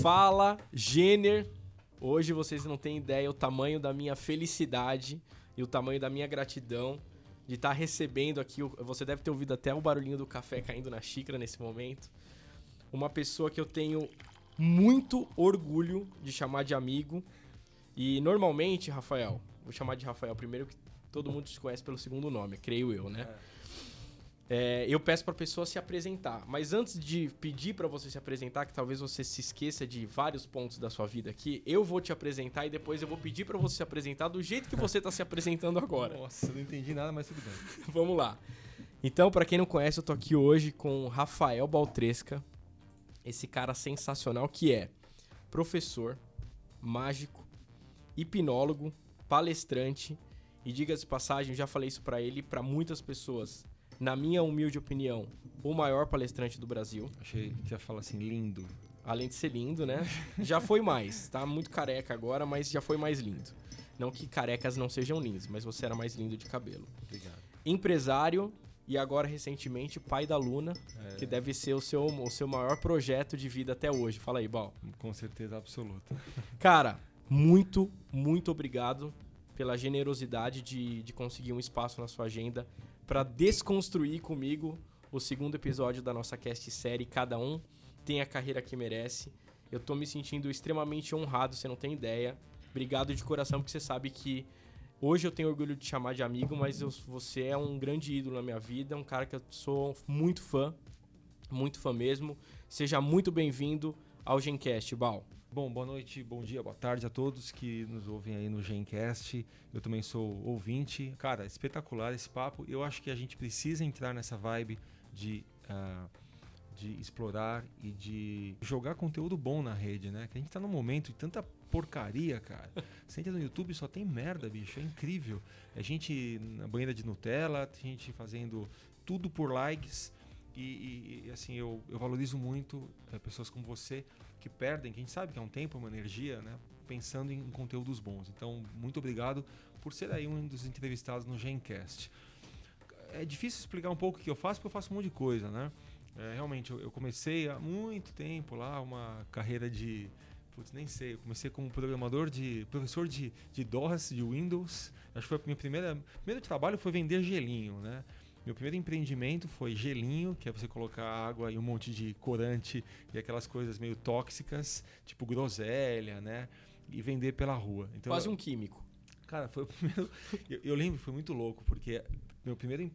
Fala, Jenner. Hoje vocês não têm ideia o tamanho da minha felicidade e o tamanho da minha gratidão de estar recebendo aqui. Você deve ter ouvido até o barulhinho do café caindo na xícara nesse momento. Uma pessoa que eu tenho muito orgulho de chamar de amigo. E normalmente, Rafael, vou chamar de Rafael primeiro, que todo mundo te conhece pelo segundo nome, creio eu, né? É, eu peço para a pessoa se apresentar. Mas antes de pedir para você se apresentar, que talvez você se esqueça de vários pontos da sua vida aqui, eu vou te apresentar e depois eu vou pedir para você se apresentar do jeito que você está se apresentando agora. Nossa, não entendi nada, mas tudo bem. Vamos lá. Então, para quem não conhece, eu tô aqui hoje com Rafael Baltresca, esse cara sensacional que é professor, mágico, hipnólogo, palestrante e diga-se de passagem, já falei isso para ele e para muitas pessoas na minha humilde opinião, o maior palestrante do Brasil. Achei que ia falar assim, lindo. Além de ser lindo, né? Já foi mais. Tá muito careca agora, mas já foi mais lindo. Não que carecas não sejam lindos, mas você era mais lindo de cabelo. Obrigado. Empresário e agora recentemente pai da Luna, é... que deve ser o seu, o seu maior projeto de vida até hoje. Fala aí, Bal. Com certeza absoluta. Cara, muito, muito obrigado pela generosidade de, de conseguir um espaço na sua agenda para desconstruir comigo o segundo episódio da nossa cast série Cada um tem a carreira que merece. Eu tô me sentindo extremamente honrado, você não tem ideia. Obrigado de coração, porque você sabe que hoje eu tenho orgulho de chamar de amigo, mas eu, você é um grande ídolo na minha vida, um cara que eu sou muito fã, muito fã mesmo. Seja muito bem-vindo ao Gencast, Bal. Bom, boa noite, bom dia, boa tarde a todos que nos ouvem aí no Gencast. Eu também sou ouvinte. Cara, espetacular esse papo. Eu acho que a gente precisa entrar nessa vibe de, uh, de explorar e de jogar conteúdo bom na rede, né? Que a gente tá num momento de tanta porcaria, cara. Você entra no YouTube só tem merda, bicho. É incrível. A gente na banheira de Nutella, a gente fazendo tudo por likes. E, e, assim, eu, eu valorizo muito é, pessoas como você que perdem, que a gente sabe que é um tempo, uma energia, né? Pensando em conteúdos bons. Então, muito obrigado por ser aí um dos entrevistados no Gencast. É difícil explicar um pouco o que eu faço, porque eu faço um monte de coisa, né? É, realmente, eu, comecei há muito tempo lá uma carreira de. Putz, nem sei. Eu comecei como programador de. professor de, de DOS, de Windows. Acho que foi a minha primeira. primeiro trabalho foi vender gelinho, né? Meu primeiro empreendimento foi gelinho, que é você colocar água e um monte de corante e aquelas coisas meio tóxicas, tipo groselha, né? E vender pela rua. Então, Quase um químico. Cara, foi o primeiro. eu, eu lembro, foi muito louco, porque meu primeiro em,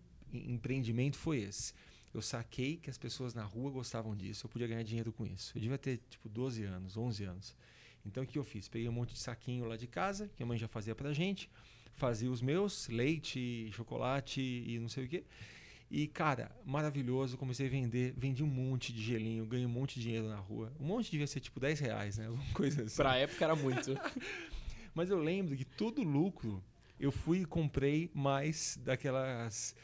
empreendimento foi esse. Eu saquei que as pessoas na rua gostavam disso, eu podia ganhar dinheiro com isso. Eu devia ter tipo 12 anos, 11 anos. Então o que eu fiz? Peguei um monte de saquinho lá de casa, que a mãe já fazia pra gente fazia os meus, leite, chocolate e não sei o quê. E, cara, maravilhoso, comecei a vender, vendi um monte de gelinho, ganhei um monte de dinheiro na rua. Um monte devia ser tipo 10 reais, né? Alguma coisa assim. Pra época era muito. Mas eu lembro que todo lucro eu fui e comprei mais daquelas.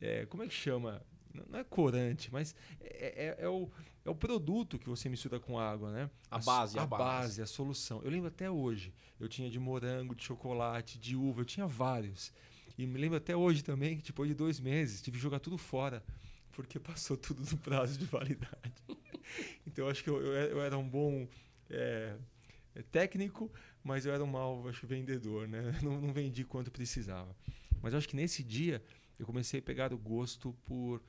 É, como é que chama? Não é corante, mas é, é, é o é o produto que você mistura com água, né? A, a base, a, a base. base, a solução. Eu lembro até hoje. Eu tinha de morango, de chocolate, de uva, eu tinha vários. E me lembro até hoje também que depois de dois meses tive que jogar tudo fora, porque passou tudo no prazo de validade. então eu acho que eu, eu, eu era um bom é, é, técnico, mas eu era um mau acho, vendedor, né? Não, não vendi quanto precisava. Mas eu acho que nesse dia eu comecei a pegar o gosto por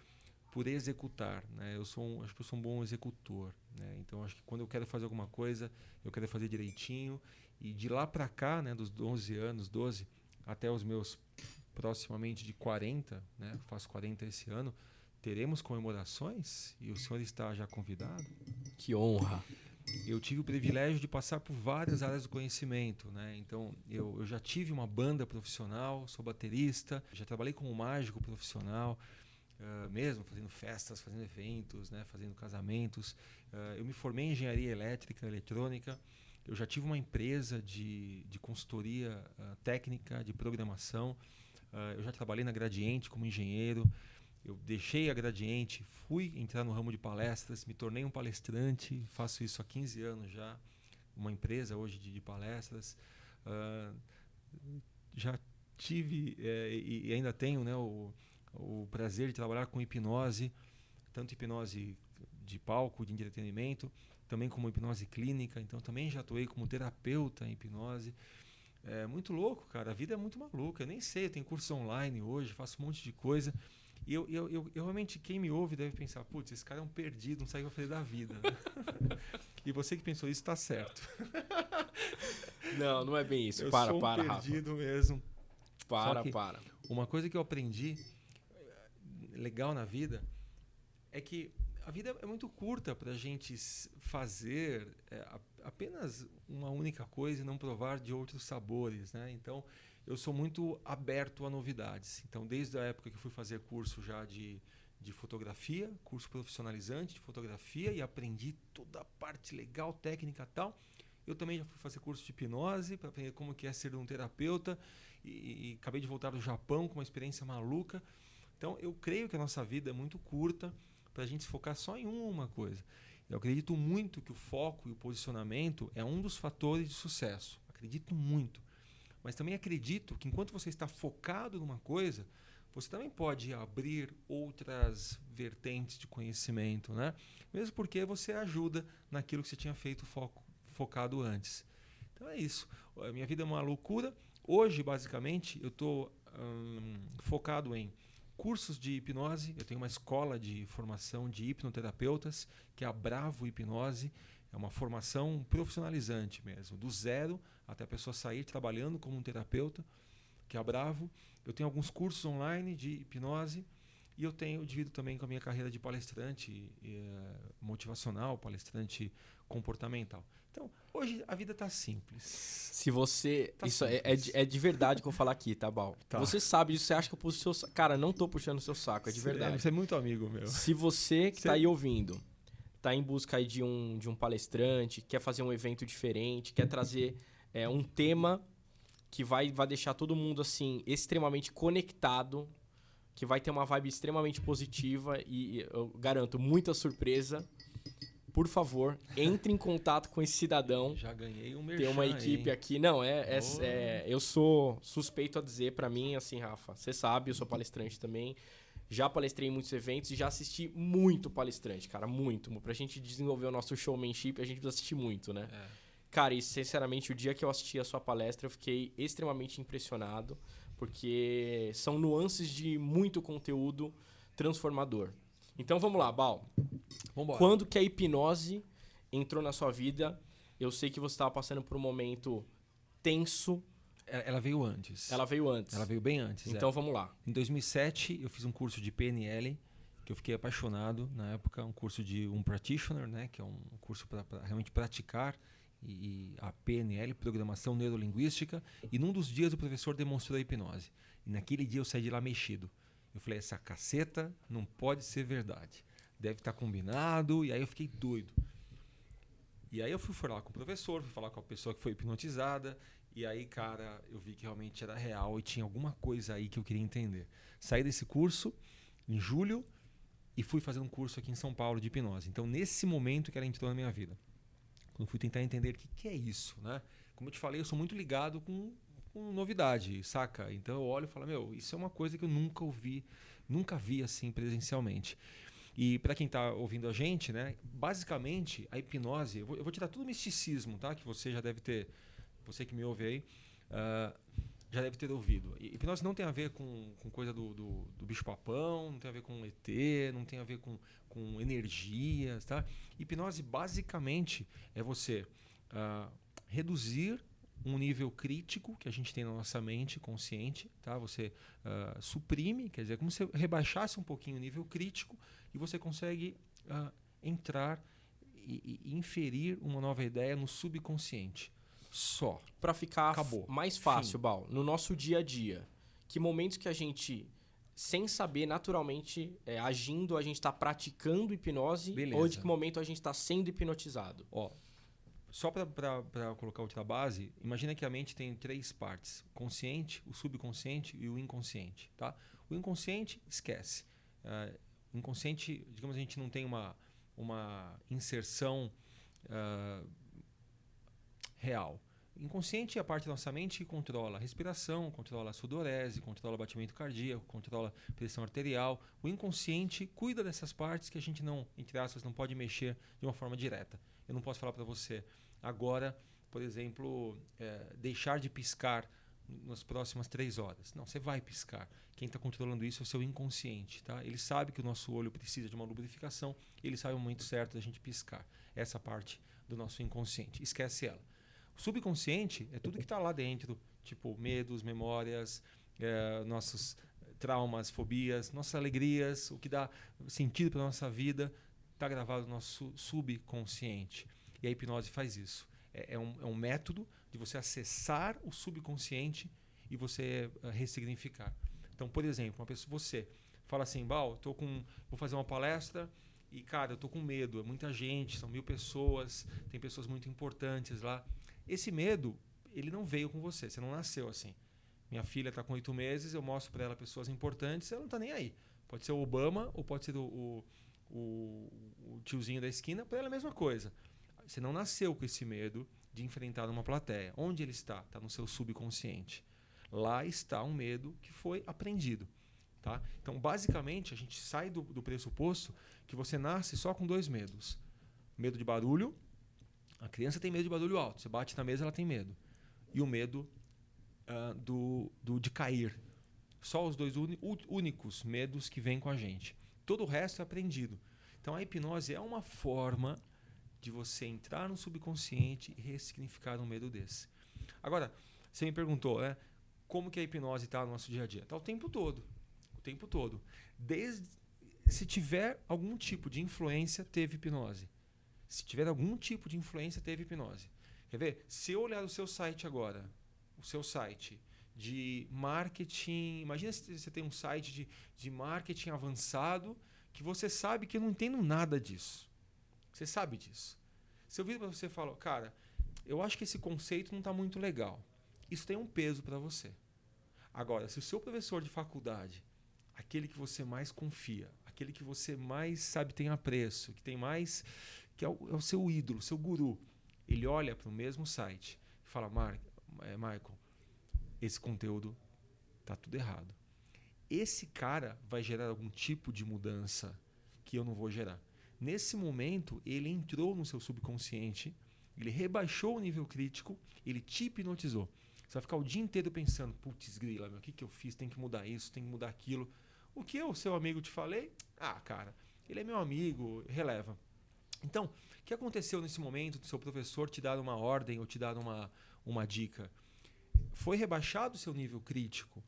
por executar, né? Eu sou um, acho que eu sou um bom executor, né? Então acho que quando eu quero fazer alguma coisa, eu quero fazer direitinho e de lá para cá, né, dos 11 anos, 12 até os meus proximamente de 40, né? Faço 40 esse ano, teremos comemorações e o senhor está já convidado. Que honra. Eu tive o privilégio de passar por várias áreas do conhecimento, né? Então, eu, eu já tive uma banda profissional, sou baterista, já trabalhei como mágico profissional, uh, mesmo fazendo festas, fazendo eventos, né, fazendo casamentos. Uh, eu me formei em engenharia elétrica, eletrônica. Eu já tive uma empresa de, de consultoria uh, técnica, de programação. eu já trabalhei na Gradiente como engenheiro. Eu deixei a Gradiente, fui entrar no ramo de palestras, me tornei um palestrante, faço isso há 15 anos já, uma empresa hoje de, de palestras. já tive eh, e, e, ainda tenho né, o, o prazer de trabalhar com hipnose, tanto hipnose de palco, de entretenimento, também como hipnose clínica, então também já atuei como terapeuta em hipnose. É muito louco, cara. A vida é muito maluca. Eu nem sei, eu tenho cursos online hoje, faço um monte de coisa. E eu, eu, eu, eu realmente, quem me ouve deve pensar, putz, esse cara é um perdido, não sabe o que fazer da vida. Né? e você que pensou isso, está certo. não, não é bem isso. Eu para, sou um para, perdido Rafa. mesmo. Para, para. Uma coisa que eu aprendi legal na vida é que a vida é muito curta para a gente fazer é, apenas uma única coisa e não provar de outros sabores, né? Então, eu sou muito aberto a novidades. Então, desde a época que fui fazer curso já de, de fotografia, curso profissionalizante de fotografia e aprendi toda a parte legal, técnica tal, eu também já fui fazer curso de hipnose para aprender como que é ser um terapeuta e, e acabei de voltar do Japão com uma experiência maluca. Então, eu creio que a nossa vida é muito curta para a gente se focar só em uma coisa. Eu acredito muito que o foco e o posicionamento é um dos fatores de sucesso. Acredito muito. Mas também acredito que enquanto você está focado numa coisa, você também pode abrir outras vertentes de conhecimento, né? Mesmo porque você ajuda naquilo que você tinha feito foco, focado antes. Então é isso. A minha vida é uma loucura. Hoje, basicamente, eu estou hum, focado em cursos de hipnose. Eu tenho uma escola de formação de hipnoterapeutas, que é a Bravo Hipnose. É uma formação profissionalizante mesmo, do zero até a pessoa sair trabalhando como um terapeuta, que é a Bravo. Eu tenho alguns cursos online de hipnose e eu tenho divido também com a minha carreira de palestrante uh, motivacional, palestrante comportamental. Então, hoje a vida tá simples. Se você. Tá isso é, é, de, é, de verdade que eu vou falar aqui, tá, Bal? Tá. Você sabe disso, você acha que eu puxo o seu saco. Cara, não tô puxando o seu saco, é de verdade. Você é muito amigo meu. Se você que você... tá aí ouvindo, tá em busca aí de um, de um palestrante, quer fazer um evento diferente, quer trazer é, um tema que vai, vai deixar todo mundo assim extremamente conectado, que vai ter uma vibe extremamente positiva e eu garanto muita surpresa por favor, entre em contato com esse cidadão. Já ganhei um merchan Tem uma equipe aí. aqui. Não, é, é, é, Eu sou suspeito a dizer para mim, assim, Rafa. Você sabe, eu sou palestrante também. Já palestrei em muitos eventos e já assisti muito palestrante, cara. Muito. Pra gente desenvolver o nosso showmanship, a gente precisa assistir muito, né? É. Cara, e sinceramente, o dia que eu assisti a sua palestra, eu fiquei extremamente impressionado. Porque são nuances de muito conteúdo transformador. Então vamos lá, Bal. Vambora. Quando que a hipnose entrou na sua vida? Eu sei que você estava passando por um momento tenso. Ela veio antes. Ela veio antes. Ela veio bem antes. Então é. vamos lá. Em 2007 eu fiz um curso de PNL que eu fiquei apaixonado na época, um curso de um practitioner, né, que é um curso para realmente praticar e, e, a PNL, programação neurolinguística. E num dos dias o professor demonstrou a hipnose. E naquele dia eu saí de lá mexido. Eu falei, essa caceta não pode ser verdade. Deve estar tá combinado. E aí eu fiquei doido. E aí eu fui falar com o professor, fui falar com a pessoa que foi hipnotizada. E aí, cara, eu vi que realmente era real e tinha alguma coisa aí que eu queria entender. Saí desse curso em julho e fui fazer um curso aqui em São Paulo de hipnose. Então, nesse momento que ela entrou na minha vida. Quando fui tentar entender o que, que é isso, né? Como eu te falei, eu sou muito ligado com com novidade, saca? Então eu olho e falo, meu, isso é uma coisa que eu nunca ouvi, nunca vi assim presencialmente. E para quem está ouvindo a gente, né, basicamente a hipnose, eu vou, eu vou, tirar tudo o misticismo, tá? Que você já deve ter, você que me ouve aí, uh, já deve ter ouvido. E, hipnose não tem a ver com, com coisa do, do, do bicho-papão, não tem a ver com ET, não tem a ver com, com energias, tá? Hipnose basicamente é você uh, reduzir um nível crítico que a gente tem na nossa mente consciente, tá? Você uh, suprime, quer dizer, como se rebaixasse um pouquinho o nível crítico e você consegue uh, entrar e, e, inferir uma nova ideia no subconsciente. Só. Para ficar Acabou. mais fácil, Fim. Bal, no nosso dia a dia, que momentos que a gente sem saber, naturalmente, é, agindo, a gente está praticando hipnose Beleza. ou de que momento a gente está sendo hipnotizado? Ó, só para colocar outra base, imagina que a mente tem três partes: o consciente, o subconsciente e o inconsciente. Tá? O inconsciente, esquece. Uh, inconsciente, digamos, a gente não tem uma, uma inserção uh, real. Inconsciente é a parte da nossa mente que controla a respiração, controla a sudorese, controla o batimento cardíaco, controla a pressão arterial. O inconsciente cuida dessas partes que a gente não, entre aspas, não pode mexer de uma forma direta. Eu não posso falar para você agora, por exemplo, é, deixar de piscar nas próximas três horas. Não, você vai piscar. Quem está controlando isso é o seu inconsciente. Tá? Ele sabe que o nosso olho precisa de uma lubrificação, ele sabe o momento certo da gente piscar. Essa parte do nosso inconsciente. Esquece ela. O subconsciente é tudo que está lá dentro, tipo medos, memórias, é, nossos traumas, fobias, nossas alegrias, o que dá sentido para nossa vida, está gravado no nosso subconsciente. E a hipnose faz isso. É, é, um, é um método de você acessar o subconsciente e você uh, ressignificar. Então, por exemplo, uma pessoa, você fala assim, Bal, tô com, vou fazer uma palestra e, cara, eu tô com medo, é muita gente, são mil pessoas, tem pessoas muito importantes lá. Esse medo, ele não veio com você, você não nasceu assim. Minha filha está com oito meses, eu mostro para ela pessoas importantes, ela não está nem aí. Pode ser o Obama ou pode ser o, o, o, o tiozinho da esquina, para ela é a mesma coisa. Você não nasceu com esse medo de enfrentar uma plateia. Onde ele está? Está no seu subconsciente. Lá está um medo que foi aprendido. Tá? Então, basicamente, a gente sai do, do pressuposto que você nasce só com dois medos: medo de barulho. A criança tem medo de barulho alto. Você bate na mesa, ela tem medo. E o medo uh, do, do, de cair. Só os dois únicos medos que vêm com a gente. Todo o resto é aprendido. Então, a hipnose é uma forma de você entrar no subconsciente e ressignificar um medo desse. Agora, você me perguntou, né? Como que a hipnose está no nosso dia a dia? Está o tempo todo. O tempo todo. Desde se tiver algum tipo de influência, teve hipnose. Se tiver algum tipo de influência, teve hipnose. Quer ver? Se eu olhar o seu site agora, o seu site de marketing, imagina se você tem um site de, de marketing avançado que você sabe que eu não entendo nada disso. Você sabe disso. Se eu vir para você e falar, cara, eu acho que esse conceito não está muito legal. Isso tem um peso para você. Agora, se o seu professor de faculdade, aquele que você mais confia, aquele que você mais sabe tem apreço, que tem mais. que é o, é o seu ídolo, seu guru, ele olha para o mesmo site e fala: Mar, é, Michael, esse conteúdo tá tudo errado. Esse cara vai gerar algum tipo de mudança que eu não vou gerar. Nesse momento, ele entrou no seu subconsciente, ele rebaixou o nível crítico, ele te hipnotizou. Você vai ficar o dia inteiro pensando, putz, grila, meu, o que, que eu fiz? Tem que mudar isso, tem que mudar aquilo. O que eu, seu amigo, te falei? Ah, cara, ele é meu amigo, releva. Então, o que aconteceu nesse momento do seu professor te dar uma ordem ou te dar uma, uma dica? Foi rebaixado seu nível crítico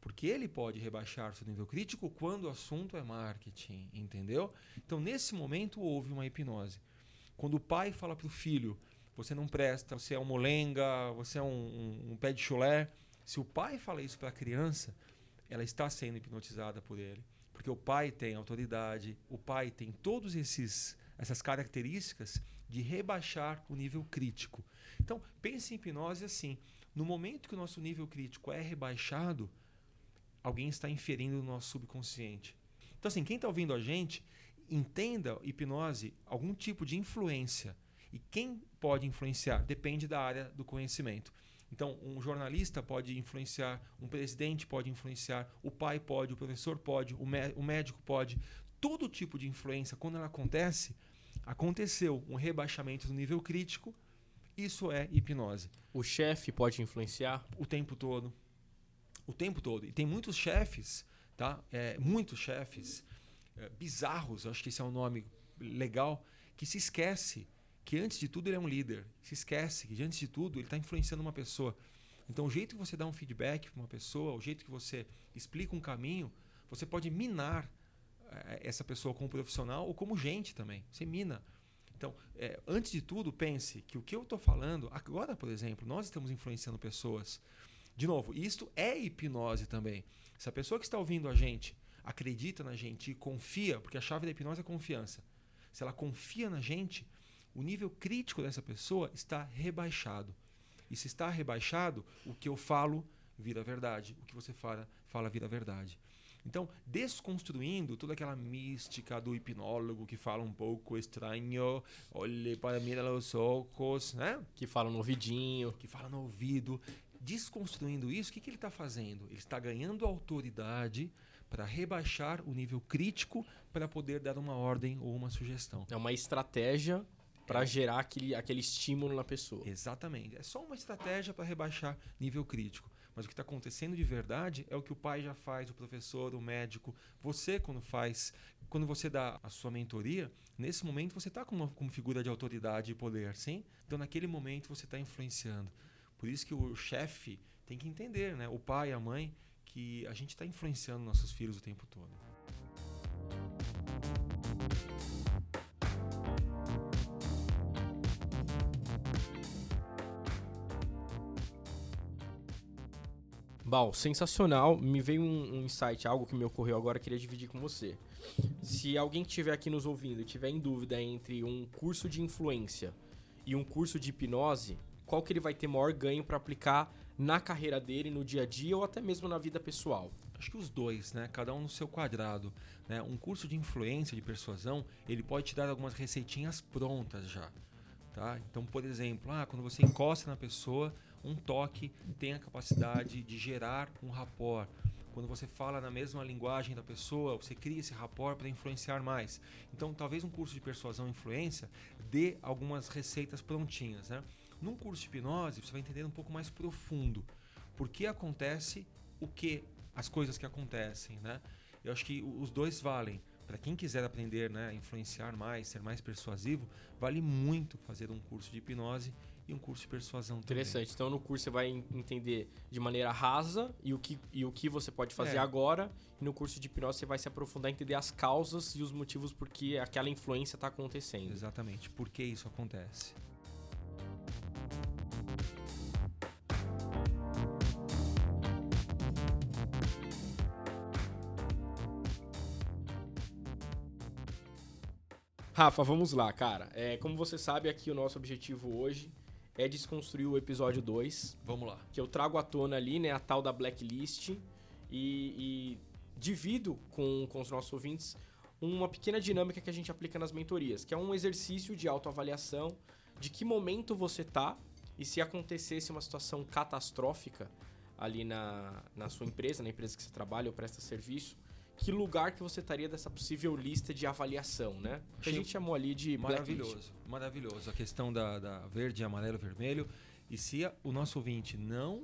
porque ele pode rebaixar seu nível crítico quando o assunto é marketing, entendeu? Então, nesse momento, houve uma hipnose. Quando o pai fala para o filho, você não presta, você é um molenga, você é um, um, um pé de chulé. Se o pai fala isso para a criança, ela está sendo hipnotizada por ele. Porque o pai tem autoridade, o pai tem todos esses essas características de rebaixar o nível crítico. Então, pense em hipnose assim: no momento que o nosso nível crítico é rebaixado, alguém está inferindo no nosso subconsciente. Então, assim, quem está ouvindo a gente, entenda hipnose, algum tipo de influência. E quem pode influenciar? Depende da área do conhecimento. Então, um jornalista pode influenciar, um presidente pode influenciar, o pai pode, o professor pode, o, o médico pode. Todo tipo de influência, quando ela acontece, aconteceu um rebaixamento do nível crítico, isso é hipnose. O chefe pode influenciar? O tempo todo o tempo todo. E tem muitos chefes, tá? É, muitos chefes é, bizarros, acho que esse é um nome legal, que se esquece que antes de tudo ele é um líder. Se esquece que antes de tudo ele está influenciando uma pessoa. Então o jeito que você dá um feedback para uma pessoa, o jeito que você explica um caminho, você pode minar é, essa pessoa como profissional ou como gente também. Você mina. Então, é, antes de tudo, pense que o que eu estou falando, agora, por exemplo, nós estamos influenciando pessoas. De novo, isto é hipnose também. Se a pessoa que está ouvindo a gente acredita na gente e confia, porque a chave da hipnose é confiança. Se ela confia na gente, o nível crítico dessa pessoa está rebaixado. E se está rebaixado, o que eu falo vira verdade. O que você fala, fala vira verdade. Então, desconstruindo toda aquela mística do hipnólogo que fala um pouco estranho, olhe para mim os olhos, né? Que fala no ouvidinho. Que fala no ouvido desconstruindo isso, o que, que ele está fazendo? Ele está ganhando autoridade para rebaixar o nível crítico para poder dar uma ordem ou uma sugestão. É uma estratégia para gerar aquele, aquele estímulo na pessoa. Exatamente. É só uma estratégia para rebaixar nível crítico. Mas o que está acontecendo de verdade é o que o pai já faz, o professor, o médico. Você, quando faz, quando você dá a sua mentoria, nesse momento você está como, como figura de autoridade e poder, sim? Então, naquele momento, você está influenciando. Por isso que o chefe tem que entender, né? o pai, a mãe, que a gente está influenciando nossos filhos o tempo todo. Bal, sensacional. Me veio um, um, insight, algo que me ocorreu agora, queria dividir com você. Se alguém estiver aqui nos ouvindo e tiver em dúvida entre um curso de influência e um curso de hipnose, qual que ele vai ter maior ganho para aplicar na carreira dele, no dia a dia ou até mesmo na vida pessoal? Acho que os dois, né? Cada um no seu quadrado. Né? Um curso de influência, de persuasão, ele pode te dar algumas receitinhas prontas já. Tá? Então, por exemplo, ah, quando você encosta na pessoa, um toque tem a capacidade de gerar um rapport. Quando você fala na mesma linguagem da pessoa, você cria esse rapport para influenciar mais. Então, talvez um curso de persuasão e influência dê algumas receitas prontinhas. Né? Num curso de hipnose, você vai entender um pouco mais profundo por que acontece o que, as coisas que acontecem. Né? Eu acho que os dois valem. Para quem quiser aprender né, influenciar mais, ser mais persuasivo, vale muito fazer um curso de hipnose e um curso de persuasão Interessante. Também. Então no curso você vai entender de maneira rasa e o que, e o que você pode fazer é. agora. E no curso de hipnose você vai se aprofundar entender as causas e os motivos por que aquela influência está acontecendo. Exatamente. Por que isso acontece? Rafa, vamos lá, cara. É, como você sabe, aqui o nosso objetivo hoje é desconstruir o episódio 2. Vamos lá. Que eu trago à tona ali, né, a tal da blacklist e, e divido com, com os nossos ouvintes uma pequena dinâmica que a gente aplica nas mentorias, que é um exercício de autoavaliação de que momento você tá e se acontecesse uma situação catastrófica ali na, na sua empresa, na empresa que você trabalha ou presta serviço, que lugar que você estaria dessa possível lista de avaliação, né? Que a gente chamou ali de maravilhoso, blacklist. maravilhoso. A questão da, da verde, amarelo, vermelho. E se o nosso ouvinte não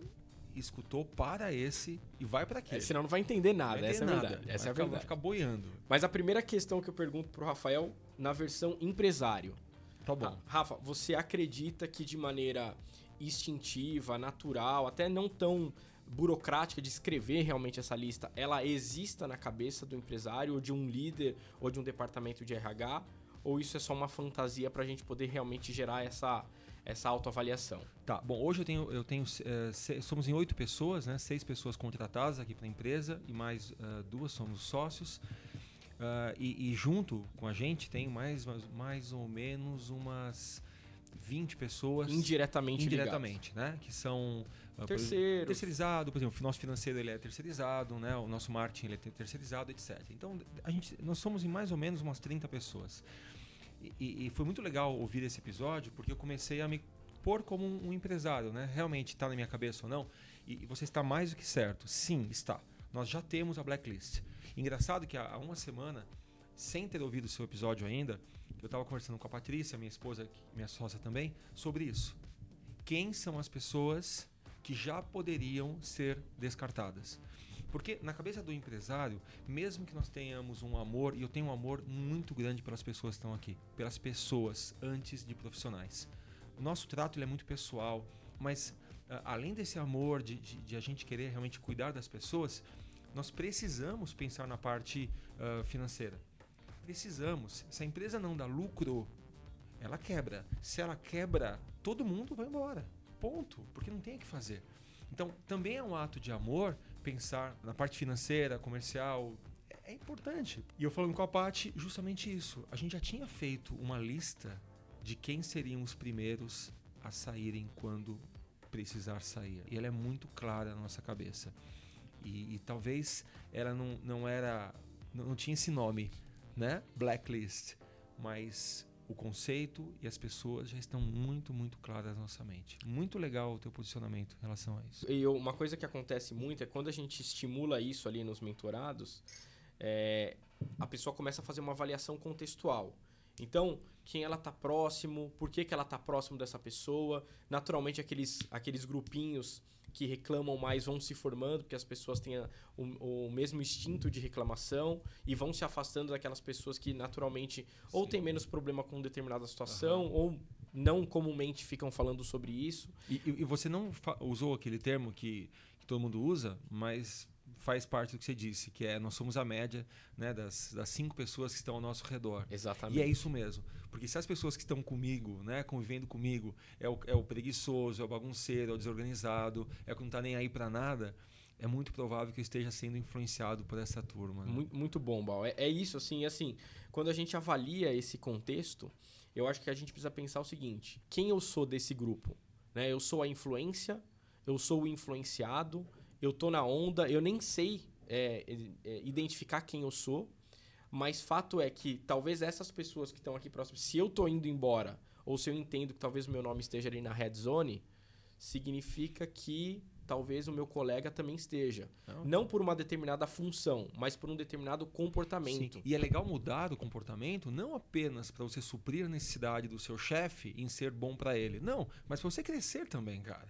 escutou para esse e vai para aquele. É, senão não vai entender nada, vai essa é a verdade. Essa vai é a verdade. Vai ficar boiando. Mas a primeira questão que eu pergunto pro Rafael na versão empresário. Tá bom. Rafa, você acredita que de maneira instintiva, natural, até não tão burocrática de escrever realmente essa lista, ela exista na cabeça do empresário ou de um líder ou de um departamento de RH? Ou isso é só uma fantasia para a gente poder realmente gerar essa, essa autoavaliação? Tá, bom, hoje eu tenho, eu tenho é, somos em oito pessoas, né? Seis pessoas contratadas aqui para a empresa e mais uh, duas somos sócios. Uh, e, e, junto com a gente tem mais, mais, mais ou menos umas 20 pessoas. Indiretamente Indiretamente, né? Que são ah, Terceiro. Terceirizado, por exemplo, o nosso financeiro ele é terceirizado, né? o nosso marketing ele é terceirizado, etc. Então, a gente, nós somos em mais ou menos umas 30 pessoas. E, e foi muito legal ouvir esse episódio, porque eu comecei a me pôr como um, um empresário, né? Realmente está na minha cabeça ou não? E, e, você está mais do que certo. Sim, está. Nós já temos a blacklist. Engraçado que há, há uma semana, sem ter ouvido o seu episódio ainda, eu estava conversando com a Patrícia, minha esposa, minha sócia também, sobre isso. Quem são as pessoas que já poderiam ser descartadas. Porque na cabeça do empresário, mesmo que nós tenhamos um amor, e eu tenho um amor muito grande pelas pessoas que estão aqui, pelas pessoas antes de profissionais. O nosso trato é muito pessoal, mas uh, além desse amor de, de, de, a gente querer realmente cuidar das pessoas, nós precisamos pensar na parte uh, financeira. Precisamos. Se a empresa não dá lucro, ela quebra. Se ela quebra, todo mundo vai embora. Ponto. Porque não tem o que fazer. Então, também é um ato de amor pensar na parte financeira, comercial. É, é importante. E eu falando com a Paty, justamente isso. A gente já tinha feito uma lista de quem seriam os primeiros a saírem quando precisar sair. E ela é muito clara na nossa cabeça. E, e talvez ela não, não era. Não, não tinha esse nome, né? Blacklist. Mas o conceito e as pessoas já estão muito, muito claras na nossa mente. Muito legal o teu posicionamento em relação a isso. E uma coisa que acontece muito é quando a gente estimula isso ali nos mentorados, é, a pessoa começa a fazer uma avaliação contextual. Então, quem ela tá próximo, por que, que ela tá próximo dessa pessoa. Naturalmente, aqueles, aqueles grupinhos que reclamam mais vão se formando, porque as pessoas têm o, o, mesmo instinto de reclamação e vão se afastando daquelas pessoas que naturalmente Sim. ou têm menos problema com determinada situação, uhum. ou não comumente ficam falando sobre isso. E, e você não usou aquele termo que, que todo mundo usa, mas faz parte do que você disse, que é nós somos a média né, das, das cinco pessoas que estão ao nosso redor. Exatamente. E é isso mesmo. Porque se as pessoas que estão comigo, né, convivendo comigo, é o, é o preguiçoso, é o bagunceiro, é o desorganizado, é o que não está nem aí para nada, é muito provável que eu esteja sendo influenciado por essa turma. Né? Muito, muito bom, Bal. É, é isso, assim, assim, quando a gente avalia esse contexto, eu acho que a gente precisa pensar o seguinte: quem eu sou desse grupo? Né? Eu sou a influência, eu sou o influenciado, eu tô na onda, eu nem sei é, é, identificar quem eu sou, mas fato é que talvez essas pessoas que estão aqui próximas, se eu tô indo embora, ou se eu entendo que talvez o meu nome esteja ali na red zone, significa que talvez o meu colega também esteja. Não, Não por uma determinada função, mas por um determinado comportamento. Sim. E é legal mudar o comportamento não apenas para você suprir a necessidade do seu chefe em ser bom para ele. Não, mas para você crescer também, cara.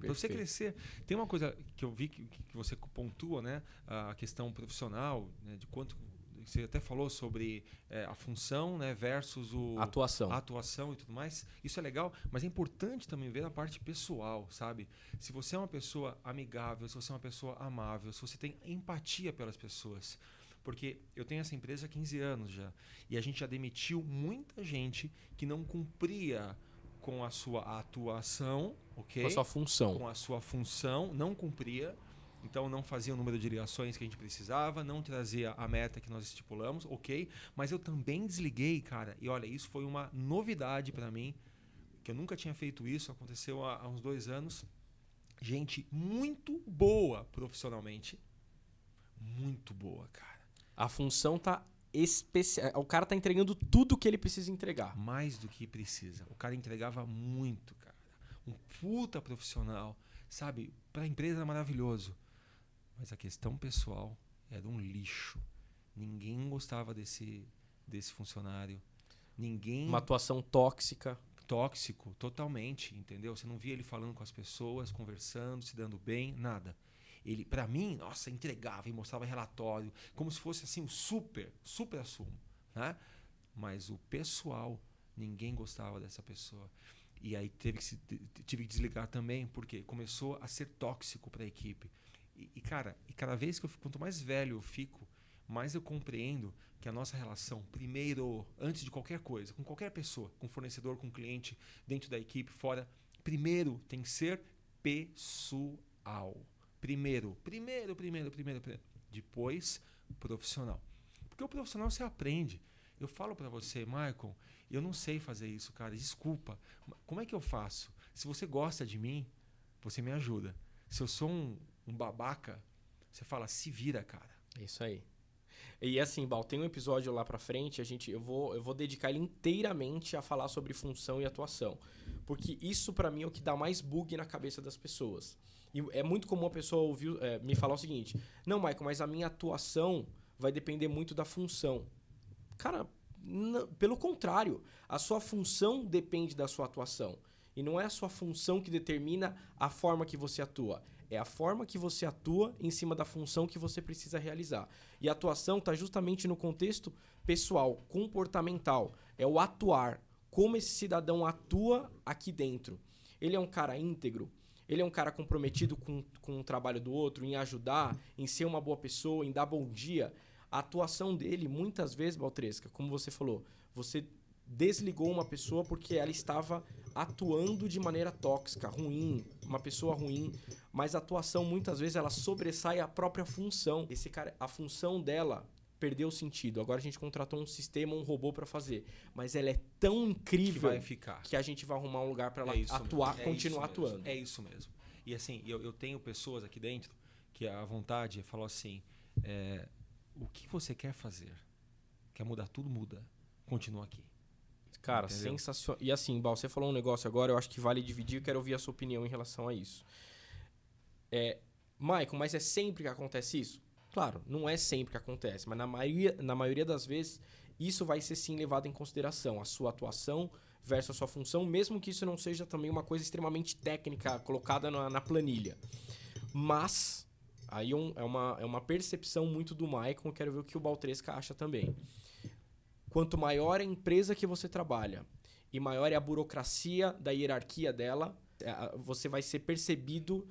Para você crescer. Tem uma coisa que eu vi que, que você pontua, né? A questão profissional, né? de quanto você até falou sobre é, a função né, versus o, atuação. a atuação e tudo mais. Isso é legal, mas é importante também ver a parte pessoal, sabe? Se você é uma pessoa amigável, se você é uma pessoa amável, se você tem empatia pelas pessoas. Porque eu tenho essa empresa há 15 anos já. E a gente já demitiu muita gente que não cumpria com a sua atuação, ok? Com a sua função. Com a sua função, não cumpria. Então não fazia o número de ligações que a gente precisava, não trazia a meta que nós estipulamos, ok? Mas eu também desliguei, cara. E olha, isso foi uma novidade para mim, que eu nunca tinha feito isso. Aconteceu há, há uns dois anos. Gente muito boa profissionalmente, muito boa, cara. A função tá especial. O cara tá entregando tudo que ele precisa entregar. Mais do que precisa. O cara entregava muito, cara. Um puta profissional. Sabe? Pra empresa é maravilhoso. Mas a questão pessoal era um lixo. Ninguém gostava desse, desse funcionário. Ninguém. Uma atuação tóxica. Tóxico, totalmente, entendeu? Você não via ele falando com as pessoas, conversando, se dando bem, nada. Ele, para mim, nossa, entregava e mostrava relatório, como se fosse assim, o super, super assumo, né? Mas o pessoal, ninguém gostava dessa pessoa. E aí teve que se, tive que desligar também, porque começou a ser tóxico para a equipe. E, e, cara, e cada vez que eu quanto mais velho eu fico, mais eu compreendo que a nossa relação, primeiro, antes de qualquer coisa, com qualquer pessoa, com fornecedor, com cliente, dentro da equipe, fora, primeiro tem que ser pessoal. Primeiro, primeiro, primeiro, primeiro, primeiro. Depois, profissional. Porque o profissional você aprende. Eu falo para você, Michael, eu não sei fazer isso, cara. Desculpa. Como é que eu faço? Se você gosta de mim, você me ajuda. Se eu sou um, um babaca, você fala, se vira, cara. Isso aí. E assim, Bal, tem um episódio lá pra frente, a gente, eu, vou, eu vou dedicar ele inteiramente a falar sobre função e atuação. Porque isso para mim é o que dá mais bug na cabeça das pessoas. E é muito comum a pessoa ouvir, é, me falar o seguinte: Não, Michael, mas a minha atuação vai depender muito da função. Cara, pelo contrário, a sua função depende da sua atuação. E não é a sua função que determina a forma que você atua. É a forma que você atua em cima da função que você precisa realizar. E a atuação está justamente no contexto pessoal, comportamental. É o atuar. Como esse cidadão atua aqui dentro. Ele é um cara íntegro, ele é um cara comprometido com, com o trabalho do outro, em ajudar, em ser uma boa pessoa, em dar bom dia. A atuação dele, muitas vezes, Baltresca, como você falou, você desligou uma pessoa porque ela estava atuando de maneira tóxica, ruim, uma pessoa ruim, mas a atuação muitas vezes ela sobressai a própria função. Esse cara, a função dela perdeu o sentido. Agora a gente contratou um sistema, um robô para fazer. Mas ela é tão incrível que, que, a gente vai arrumar um lugar para ela é atuar, é continuar atuando. É isso mesmo. E assim, eu, eu, tenho pessoas aqui dentro que a vontade falou assim: é, o que você quer fazer? Quer mudar tudo? Muda. Continua aqui. Cara, sensacional. E assim, Bal, você falou um negócio agora, eu acho que vale dividir, eu quero ouvir a sua opinião em relação a isso. É, Michael, mas é sempre que acontece isso? Claro, não é sempre que acontece, mas na maioria, na maioria das vezes isso vai ser sim levado em consideração, a sua atuação versus a sua função, mesmo que isso não seja também uma coisa extremamente técnica colocada na, na planilha. Mas, aí um, é, uma, é uma percepção muito do Maicon, quero ver o que o Baltresca acha também. Quanto maior a empresa que você trabalha e maior é a burocracia da hierarquia dela, é, você vai ser percebido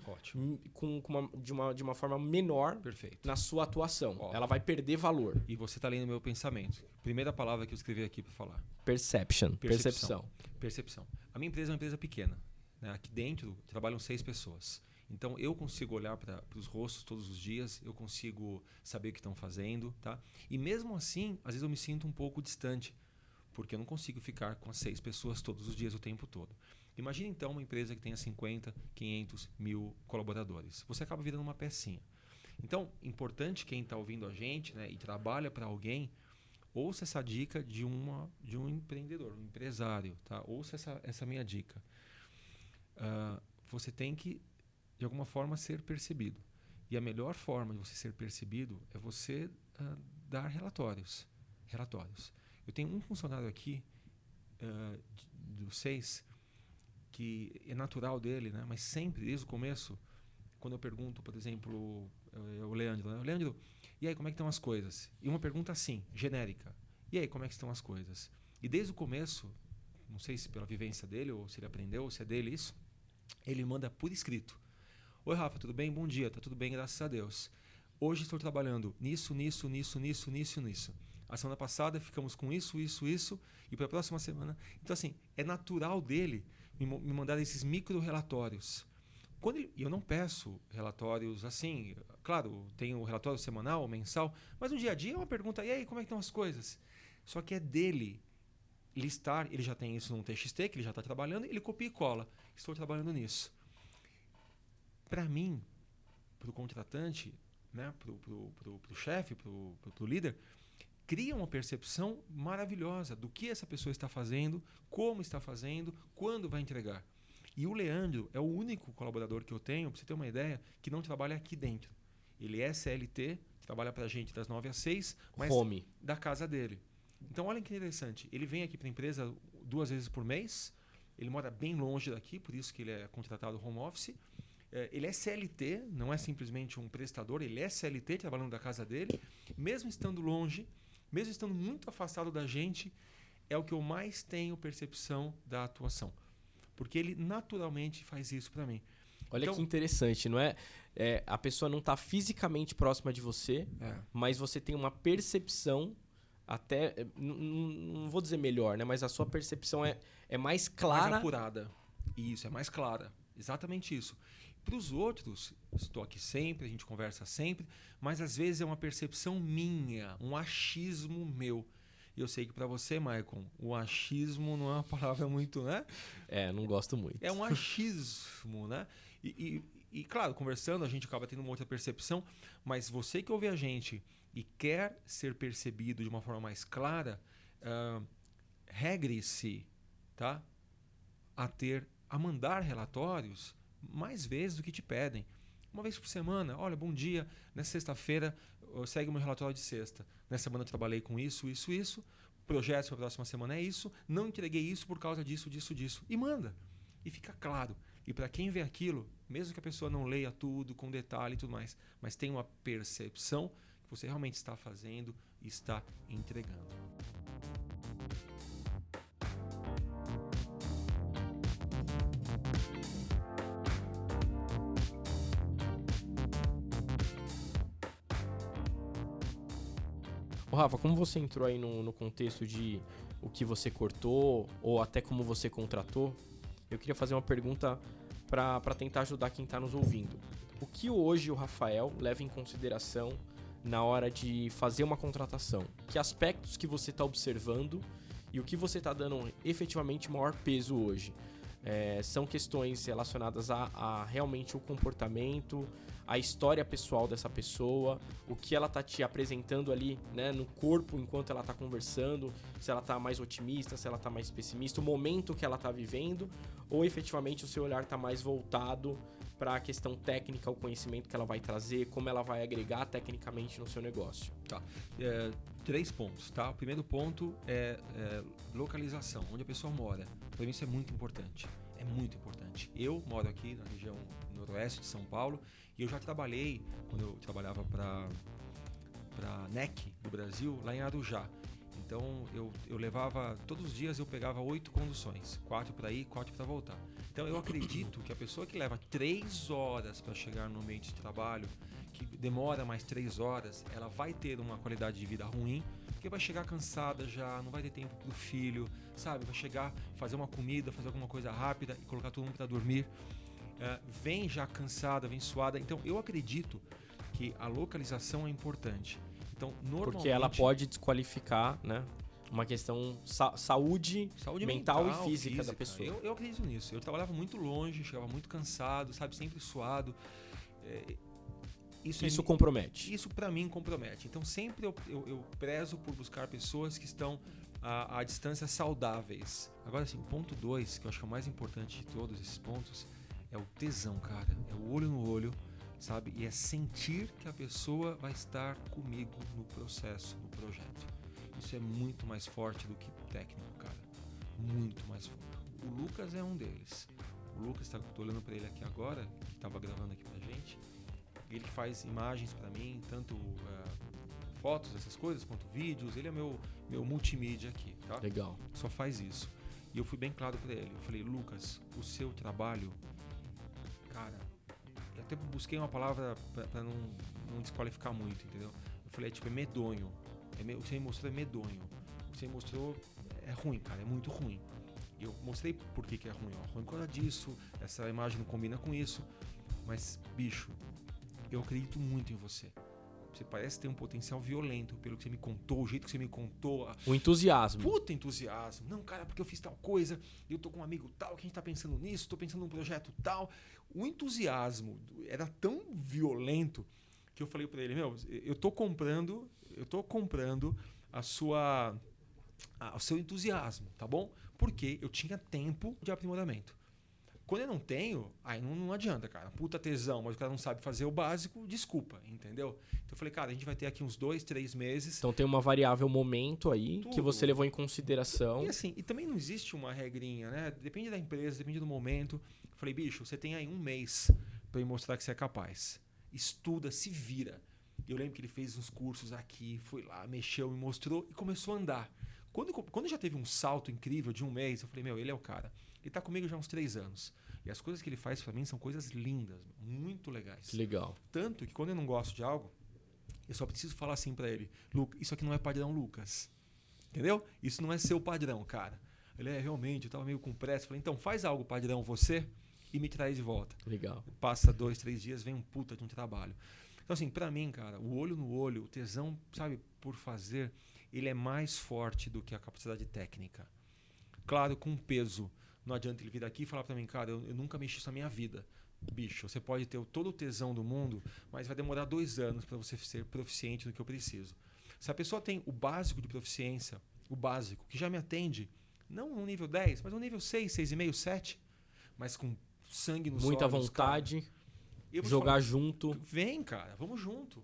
com, com uma, de, uma, de uma forma menor Perfeito. na sua atuação. Ótimo. Ela vai perder valor. E você está lendo meu pensamento. Primeira palavra que eu escrevi aqui para falar. Perception. Percepção. Percepção. Percepção. A minha empresa é uma empresa pequena. Né? Aqui dentro trabalham seis pessoas. Então eu consigo olhar para os rostos todos os dias, eu consigo saber o que estão fazendo, tá? E mesmo assim, às vezes eu me sinto um pouco distante, porque eu não consigo ficar com as seis pessoas todos os dias o tempo todo. Imagine então uma empresa que tenha 50, 500, mil colaboradores. Você acaba virando uma pecinha. Então, importante quem está ouvindo a gente né, e trabalha para alguém, ouça essa dica de, uma, de um empreendedor, um empresário. Tá? Ouça essa, essa minha dica. Uh, você tem que, de alguma forma, ser percebido. E a melhor forma de você ser percebido é você uh, dar relatórios. Relatórios. Eu tenho um funcionário aqui, uh, dos seis, que é natural dele, né? Mas sempre, desde o começo, quando eu pergunto, por exemplo, eh, o Leandro, né? Leandro, e aí, como é que estão as coisas? E uma pergunta assim, genérica. E aí, como é que estão as coisas? E desde o começo, não sei se pela vivência dele, ou se ele aprendeu, ou se é dele isso, ele manda por escrito. Oi, Rafa, tudo bem? Bom dia, tá tudo bem, graças a Deus. Hoje estou trabalhando nisso, nisso, nisso, nisso, nisso, nisso. A semana passada ficamos com isso, isso, isso, e para a próxima semana. Então, assim, é natural dele me, me mandar esses micro relatórios. Quando ele, eu não peço relatórios assim, claro, tem o relatório semanal, mensal, mas no dia a dia é uma pergunta, e aí, como é que estão as coisas? Só que é dele listar, ele já tem isso num TXT, que ele já está trabalhando, ele copia e cola. Estou trabalhando nisso. Para mim, para o contratante, né, para o chefe, para o líder, cria uma percepção maravilhosa do que essa pessoa está fazendo, como está fazendo, quando vai entregar. E o Leandro é o único colaborador que eu tenho, para você ter uma ideia, que não trabalha aqui dentro. Ele é CLT, trabalha para a gente das 9 às 6, mas Home. da casa dele. Então, olha que interessante. Ele vem aqui para a empresa duas vezes por mês. Ele mora bem longe daqui, por isso que ele é contratado home office. É, ele é CLT, não é simplesmente um prestador, ele é CLT, trabalhando da casa dele. Mesmo estando longe, mesmo estando muito afastado da gente, é o que eu mais tenho percepção da atuação. Porque ele naturalmente faz isso para mim. Olha então, que interessante, não é? é a pessoa não está fisicamente próxima de você, é. mas você tem uma percepção até é, não vou dizer melhor, né? Mas a sua percepção é, é mais clara, mais apurada. Isso é mais clara, exatamente isso. Para os outros, estou aqui sempre, a gente conversa sempre, mas às vezes é uma percepção minha, um achismo meu. E eu sei que para você, Maicon, o achismo não é uma palavra muito, né? É, não gosto muito. É um achismo, né? E, e, e, claro, conversando, a gente acaba tendo uma outra percepção, mas você que ouve a gente e quer ser percebido de uma forma mais clara, uh, regre-se tá? a ter, a mandar relatórios mais vezes do que te pedem. Uma vez por semana, olha, bom dia, nessa sexta-feira segue meu relatório de sexta. Nessa semana eu trabalhei com isso, isso, isso. Projeto para a próxima semana é isso. Não entreguei isso por causa disso, disso, disso. E manda. E fica claro. E para quem vê aquilo, mesmo que a pessoa não leia tudo com detalhe e tudo mais, mas tem uma percepção que você realmente está fazendo e está entregando. Ô, Rafa, como você entrou aí no, no contexto de o que você cortou ou até como você contratou, eu queria fazer uma pergunta para tentar ajudar quem está nos ouvindo. O que hoje o Rafael leva em consideração na hora de fazer uma contratação? Que aspectos que você está observando e o que você está dando efetivamente maior peso hoje? É, são questões relacionadas a, a realmente o comportamento, a história pessoal dessa pessoa, o que ela tá te apresentando ali, né, no corpo enquanto ela tá conversando, se ela tá mais otimista, se ela tá mais pessimista, o momento que ela tá vivendo, ou efetivamente o seu olhar tá mais voltado para a questão técnica, o conhecimento que ela vai trazer, como ela vai agregar tecnicamente no seu negócio. Tá. É, três pontos, tá? O primeiro ponto é, é localização, onde a pessoa mora. Para mim isso é muito importante. É muito importante. Eu moro aqui na região noroeste de São Paulo e eu já trabalhei, quando eu trabalhava para para NEC do Brasil, lá em Arujá. Então eu, eu levava, todos os dias eu pegava oito conduções, quatro para ir, quatro para voltar. Então eu acredito que a pessoa que leva três horas para chegar no ambiente de trabalho, que demora mais três horas, ela vai ter uma qualidade de vida ruim, porque vai chegar cansada já, não vai ter tempo para o filho, sabe? Vai chegar, fazer uma comida, fazer alguma coisa rápida e colocar todo mundo para dormir. É, vem já cansada, vem suada. Então eu acredito que a localização é importante. Então, normalmente, Porque ela pode desqualificar, né? Uma questão sa saúde, saúde mental, mental, e física, física, da pessoa. Eu, eu acredito nisso. Eu trabalhava muito longe, chegava muito cansado, sabe, sempre suado. É, isso, isso é, compromete. Isso para mim compromete. Então sempre eu, eu, eu, prezo por buscar pessoas que estão a, a distâncias saudáveis. Agora assim, ponto 2, que eu acho que é o mais importante de todos esses pontos, é o tesão, cara. É o olho no olho sabe? E é sentir que a pessoa vai estar comigo no processo, no projeto. Isso é muito mais forte do que técnico, cara. Muito mais forte. O Lucas é um deles. O Lucas, tá, tô olhando para ele aqui agora, que estava gravando aqui pra gente. Ele que faz imagens para mim, tanto uh, fotos, essas coisas, quanto vídeos. Ele é meu, meu multimídia aqui, tá? Legal. Só faz isso. E eu fui bem claro para ele. Eu falei, Lucas, o seu trabalho, até busquei uma palavra para não, não desqualificar muito, entendeu? Eu falei, é, tipo, é medonho. É me, o que você me mostrou é medonho. O que você me mostrou é ruim, cara, é muito ruim. E eu mostrei por que, que é ruim. Ó, ruim por causa disso, essa imagem não combina com isso. Mas, bicho, eu acredito muito em você. Você parece ter um potencial violento pelo que você me contou, o jeito que você me contou. O entusiasmo. Puta entusiasmo. Não, cara, porque eu fiz tal coisa, eu tô com um amigo tal, que a gente tá pensando nisso, tô pensando num projeto tal. O entusiasmo era tão violento que eu falei para ele, meu, eu tô comprando, eu tô comprando a sua a, o seu entusiasmo, tá bom? Porque eu tinha tempo de aprimoramento. Quando eu não tenho, aí não, não adianta, cara. Puta tesão, mas o cara não sabe fazer o básico, desculpa, entendeu? Então eu falei, cara, a gente vai ter aqui uns dois, três meses. Então tem uma variável momento aí Tudo. que você levou em consideração. E assim, e também não existe uma regrinha, né? Depende da empresa, depende do momento. Eu falei, bicho, você tem aí um mês para me mostrar que você é capaz. Estuda, se vira. Eu lembro que ele fez uns cursos aqui, foi lá, mexeu, me mostrou e começou a andar. Quando, quando já teve um salto incrível de um mês, eu falei, meu, ele é o cara. Ele está comigo já há uns três anos. E as coisas que ele faz para mim são coisas lindas, muito legais. Que legal. Tanto que quando eu não gosto de algo, eu só preciso falar assim para ele: Lucas, isso aqui não é padrão Lucas. Entendeu? Isso não é seu padrão, cara. Ele é realmente, eu estava meio com pressa. Falei, então faz algo padrão você e me traz de volta. Legal. Passa dois, três dias, vem um puta de um trabalho. Então, assim, para mim, cara, o olho no olho, o tesão, sabe, por fazer, ele é mais forte do que a capacidade técnica. Claro, com peso. Não adianta ele vir aqui e falar para mim, cara, eu, eu, nunca mexi isso na minha vida. Bicho, você pode ter todo o tesão do mundo, mas vai demorar dois anos para você ser proficiente no que eu preciso. Se a pessoa tem o básico de proficiência, o básico, que já me atende, não no nível 10, mas no nível 6, 6,5, 7, mas com sangue no Muita olhos, vontade, cara, jogar falar, junto. Vem, cara, vamos junto.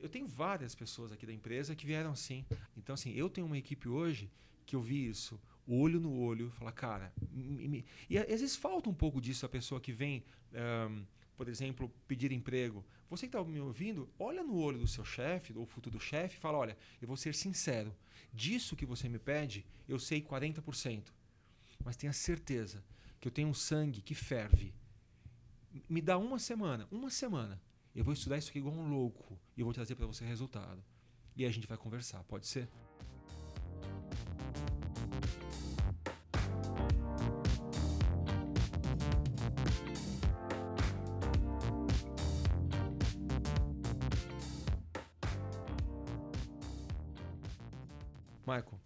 Eu tenho várias pessoas aqui da empresa que vieram assim. Então, assim, eu tenho uma equipe hoje que eu vi isso olho no olho, falar, cara. Me, me... E às vezes falta um pouco disso a pessoa que vem, um, por exemplo, pedir emprego. Você que está me ouvindo, olha no olho do seu chefe, ou futuro chefe, e fala: olha, eu vou ser sincero. Disso que você me pede, eu sei 40%. Mas tenha certeza que eu tenho um sangue que ferve. Me dá uma semana, uma semana. Eu vou estudar isso aqui igual um louco e eu vou trazer para você resultado. E a gente vai conversar, pode ser? Michael,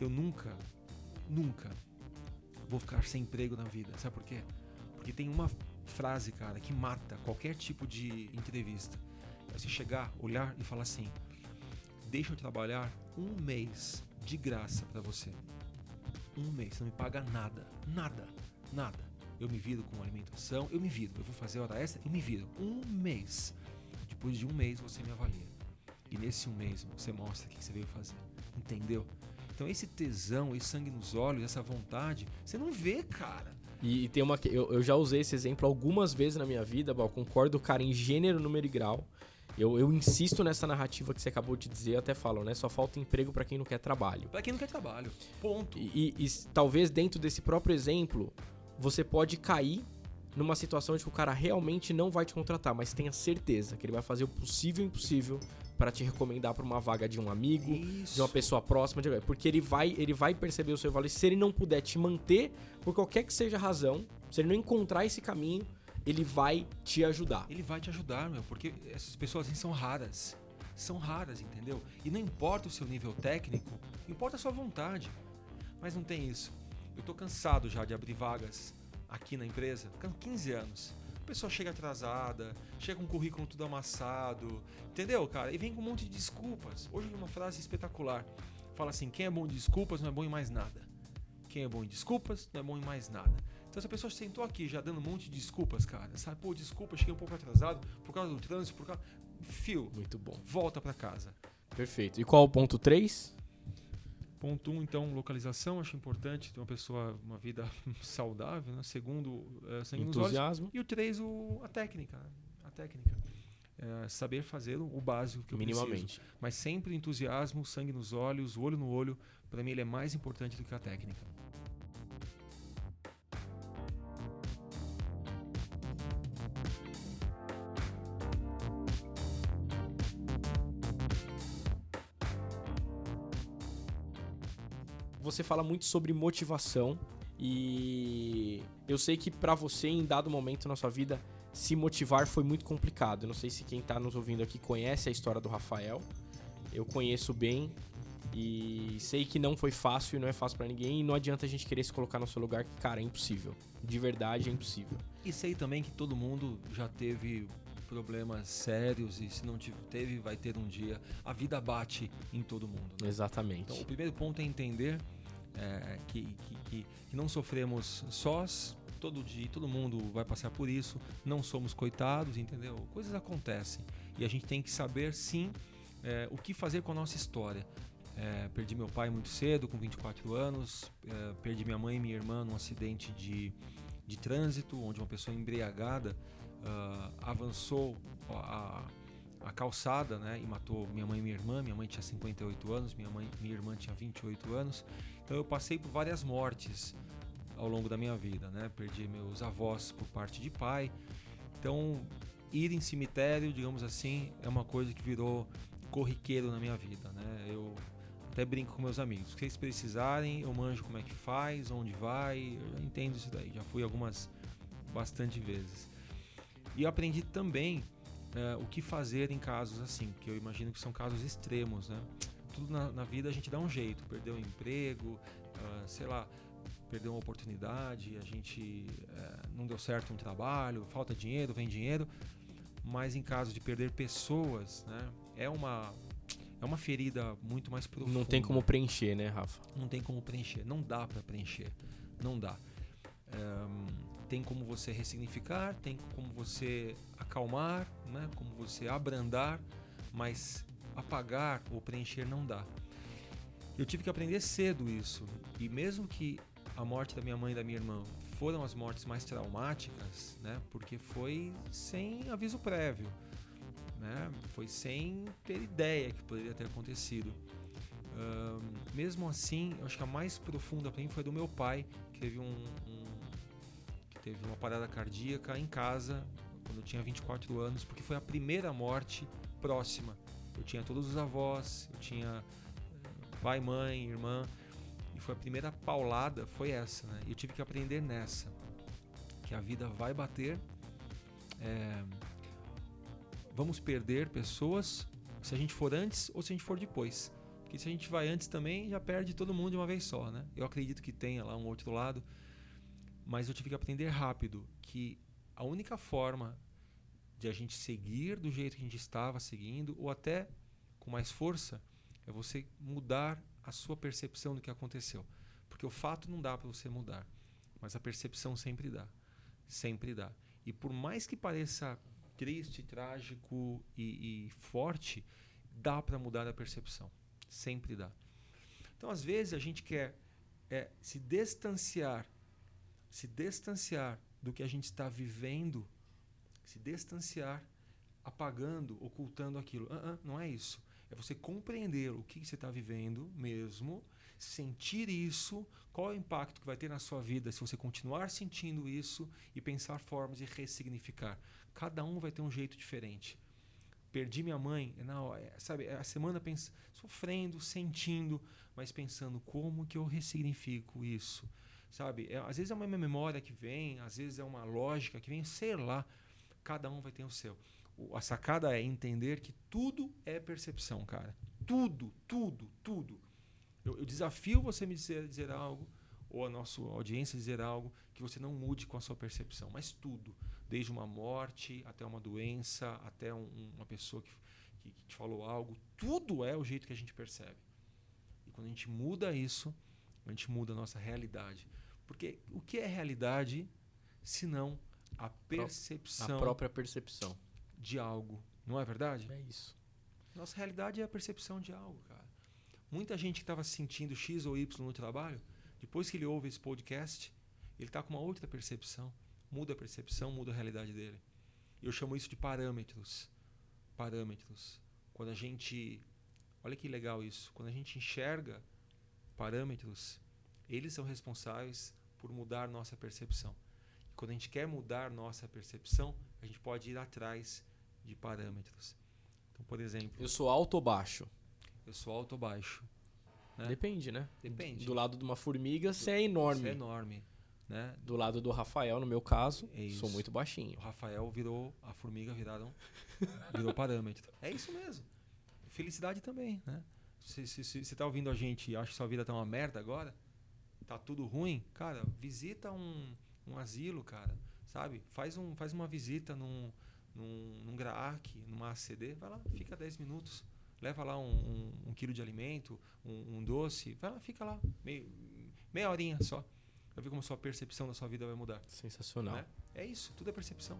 eu nunca, nunca vou ficar sem emprego na vida. Sabe por quê? Porque tem uma frase, cara, que mata qualquer tipo de entrevista. É você chegar, olhar e falar assim: deixa eu trabalhar um mês de graça para você. Um mês, não me paga nada, nada, nada. eu me viro com alimentação, eu me viro. Eu vou fazer hora extra, eu me viro. Um mês. Depois de um mês você me avalia. E nesse um mês você mostra o que você veio fazer. Entendeu? Então esse tesão, esse sangue nos olhos, essa vontade, você não vê, cara. E, e tem uma. Eu, eu, já usei esse exemplo algumas vezes na minha vida, Bal, concordo, cara, em gênero, número e grau. Eu, eu insisto nessa narrativa que você acabou de dizer, até falo, né? Só falta emprego para quem não quer trabalho. Para quem não quer trabalho. Ponto. E, e, e, talvez dentro desse próprio exemplo, você pode cair numa situação de que o cara realmente não vai te contratar, mas tenha certeza que ele vai fazer o possível e impossível para te recomendar para uma vaga de um amigo, Isso. de uma pessoa próxima, de... porque ele vai, ele vai perceber o seu valor. Se ele não puder te manter por qualquer que seja a razão, se ele não encontrar esse caminho, ele vai te ajudar. Ele vai te ajudar, meu, porque essas pessoas assim são raras. São raras, entendeu? E não importa o seu nível técnico, importa a sua vontade. Mas não tem isso. Eu tô cansado já de abrir vagas aqui na empresa, 15 anos. A pessoa chega atrasada, chega com o currículo tudo amassado, entendeu, cara? E vem com um monte de desculpas. Hoje uma frase espetacular. Fala assim: quem é bom de desculpas não é bom em mais nada. Quem é bom em desculpas não é bom em mais nada. Então essa pessoa sentou aqui já dando um monte de desculpas, cara. Sabe, pô, desculpa, cheguei um pouco atrasado por causa do trânsito, por causa. Fio. Muito bom. Volta para casa. Perfeito. E qual o ponto 3? Ponto 1, um, então, localização, acho importante ter uma pessoa, uma vida saudável, né? Segundo, é, sangue Entusiasmo. E o 3, o, a técnica. A técnica. É, saber fazer o, básico que Minimamente. eu preciso. Mas sempre entusiasmo, sangue nos olhos, olho no olho. Para mim, ele é mais importante do que a técnica. Você fala muito sobre motivação e eu sei que para você em dado momento na sua vida se motivar foi muito complicado. Não sei se quem tá nos ouvindo aqui conhece a história do Rafael. Eu conheço bem e sei que não foi fácil e não é fácil para ninguém e não adianta a gente querer se colocar no seu lugar que, cara, é impossível. De verdade é impossível. E sei também que todo mundo já teve problemas sérios e se não teve, vai ter um dia. A vida bate em todo mundo. Né? Exatamente. Então, o primeiro ponto é entender é, que, que, que, que, não sofremos sós, todo dia, todo mundo vai passar por isso, não somos coitados, entendeu? Coisas acontecem e a gente tem que saber sim é, o que fazer com a nossa história. É, perdi meu pai muito cedo, com 24 anos, é, perdi minha mãe e minha irmã num acidente de, de trânsito, onde uma pessoa embriagada uh, avançou a, a calçada né, e matou minha mãe e minha irmã. Minha mãe tinha 58 anos, minha, mãe, minha irmã tinha 28 anos. Então eu passei por várias mortes ao longo da minha vida, né? Perdi meus avós por parte de pai. Então, ir em cemitério, digamos assim, é uma coisa que virou corriqueiro na minha vida, né? Eu até brinco com meus amigos. Se vocês precisarem, eu manjo como é que faz, onde vai, eu já entendo isso daí. Já fui algumas bastante vezes. E eu aprendi também uh, o que fazer em casos assim, que eu imagino que são casos extremos, né? tudo na, na, vida a gente dá um jeito. Perdeu um emprego, uh, sei lá, perdeu uma oportunidade, a gente uh, não deu certo um trabalho, falta dinheiro, vem dinheiro. Mas em caso de perder pessoas, né, é uma é uma ferida muito mais profunda. Não tem como preencher, né, Rafa? Não tem como preencher, não dá para preencher, não dá. Um, tem como você ressignificar, tem como você acalmar, né, como você abrandar, mas apagar ou preencher não dá. Eu tive que aprender cedo isso. E mesmo que a morte da minha mãe e da minha irmã foram as mortes mais traumáticas, né? Porque foi sem aviso prévio, né? Foi sem ter ideia que poderia ter acontecido. Uh, mesmo assim, eu acho que a mais profunda para mim foi do meu pai, que teve um, um, que teve uma parada cardíaca em casa quando eu tinha 24 anos, porque foi a primeira morte próxima eu tinha todos os avós, eu tinha eh, pai, mãe, irmã. E foi a primeira paulada, foi essa, né? E eu tive que aprender nessa. Que a vida vai bater. É, vamos perder pessoas se a gente for antes ou se a gente for depois. Porque se a gente vai antes também, já perde todo mundo de uma vez só, né? Eu acredito que tenha lá um outro lado. Mas eu tive que aprender rápido que a única forma de a gente seguir do jeito que a gente estava seguindo, ou até com mais força, é você mudar a sua percepção do que aconteceu. Porque o fato não dá para você mudar, mas a percepção sempre dá. Sempre dá. E por mais que pareça triste, trágico e, e forte, dá para mudar a percepção. Sempre dá. Então, às vezes, a gente quer é, se distanciar, se distanciar do que a gente está vivendo, se distanciar, apagando, ocultando aquilo. Uh -uh, não é isso. É você compreender o que você está vivendo mesmo, sentir isso, qual é o impacto que vai ter na sua vida se você continuar sentindo isso e pensar formas de ressignificar. Cada um vai ter um jeito diferente. Perdi minha mãe, não, é, sabe, a semana pens sofrendo, sentindo, mas pensando como que eu ressignifico isso, sabe? É, às vezes é uma memória que vem, às vezes é uma lógica que vem, sei lá. Cada um vai ter o seu. O, a sacada é entender que tudo é percepção, cara. Tudo, tudo, tudo. Eu, eu desafio você me dizer, dizer algo, ou a nossa audiência dizer algo, que você não mude com a sua percepção. Mas tudo. Desde uma morte, até uma doença, até um, uma pessoa que, que, que te falou algo. Tudo é o jeito que a gente percebe. E quando a gente muda isso, a gente muda a nossa realidade. Porque o que é realidade se não a percepção. A própria percepção. De algo. Não é verdade? É isso. Nossa realidade é a percepção de algo, cara. Muita gente que estava sentindo X ou Y no trabalho, depois que ele ouve esse podcast, ele está com uma outra percepção. Muda a percepção, muda a realidade dele. Eu chamo isso de parâmetros. Parâmetros. Quando a gente. Olha que legal isso. Quando a gente enxerga parâmetros, eles são responsáveis por mudar nossa percepção. E quando a gente quer mudar nossa percepção, a gente pode ir atrás de parâmetros. Então, por exemplo. Eu sou alto ou baixo? Eu sou alto ou baixo? Né? Depende, né? Depende. Do lado de uma formiga, você é enorme. Você é enorme. Né? Do lado do Rafael, no meu caso, é sou muito baixinho. O Rafael virou, a formiga viraram, virou parâmetro. É isso mesmo. Felicidade também, né? Se você está ouvindo a gente e acha que sua vida tá uma merda agora, tá tudo ruim, cara, visita um, um asilo, cara, sabe? Faz, um, faz uma visita num, num, num GRAAC, numa ACD, vai lá, fica 10 minutos leva lá um, um, um quilo de alimento, um, um, doce, vai lá, fica lá, meio, meia horinha só. Vai ver como a sua percepção da sua vida vai mudar. Sensacional. Né? É isso, tudo é percepção.